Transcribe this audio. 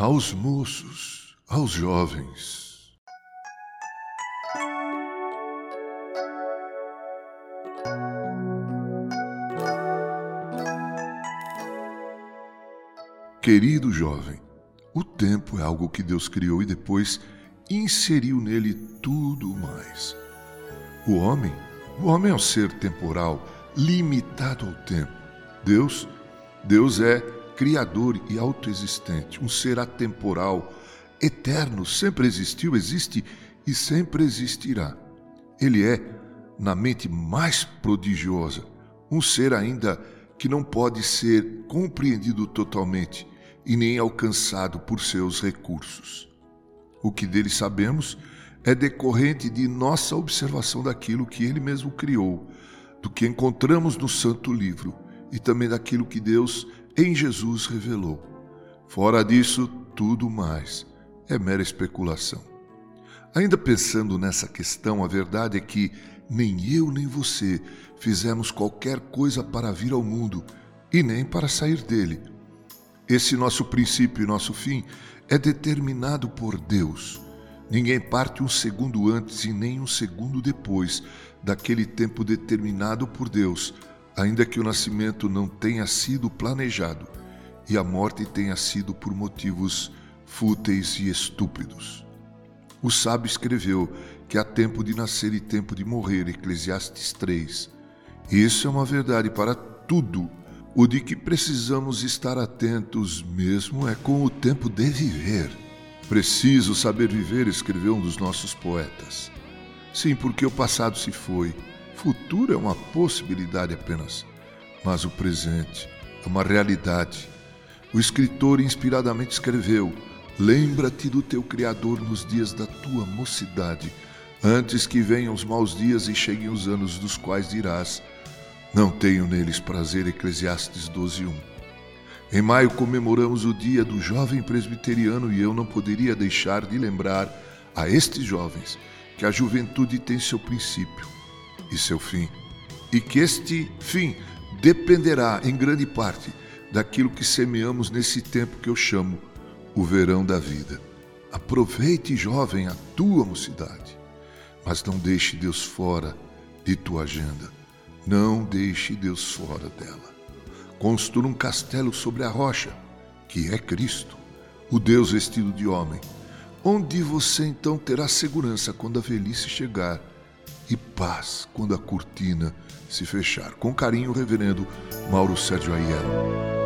aos moços, aos jovens. Querido jovem, o tempo é algo que Deus criou e depois inseriu nele tudo mais. O homem, o homem é um ser temporal, limitado ao tempo. Deus, Deus é criador e autoexistente, um ser atemporal, eterno, sempre existiu, existe e sempre existirá. Ele é, na mente mais prodigiosa, um ser ainda que não pode ser compreendido totalmente e nem alcançado por seus recursos. O que dele sabemos é decorrente de nossa observação daquilo que ele mesmo criou, do que encontramos no Santo Livro e também daquilo que Deus em Jesus revelou. Fora disso, tudo mais é mera especulação. Ainda pensando nessa questão, a verdade é que nem eu nem você fizemos qualquer coisa para vir ao mundo e nem para sair dele. Esse nosso princípio e nosso fim é determinado por Deus. Ninguém parte um segundo antes e nem um segundo depois daquele tempo determinado por Deus ainda que o nascimento não tenha sido planejado e a morte tenha sido por motivos fúteis e estúpidos. O sábio escreveu que há tempo de nascer e tempo de morrer, Eclesiastes 3. Isso é uma verdade para tudo. O de que precisamos estar atentos mesmo é com o tempo de viver. Preciso saber viver, escreveu um dos nossos poetas. Sim, porque o passado se foi futuro é uma possibilidade apenas, mas o presente é uma realidade. O escritor inspiradamente escreveu: Lembra-te do teu Criador nos dias da tua mocidade, antes que venham os maus dias e cheguem os anos dos quais dirás: Não tenho neles prazer. Eclesiastes 12:1. Em maio comemoramos o dia do jovem presbiteriano e eu não poderia deixar de lembrar a estes jovens que a juventude tem seu princípio e seu fim, e que este fim dependerá em grande parte daquilo que semeamos nesse tempo que eu chamo o verão da vida. Aproveite, jovem, a tua mocidade, mas não deixe Deus fora de tua agenda. Não deixe Deus fora dela. Construa um castelo sobre a rocha, que é Cristo, o Deus vestido de homem, onde você então terá segurança quando a velhice chegar e paz quando a cortina se fechar. Com carinho, Reverendo Mauro Sérgio Aiello.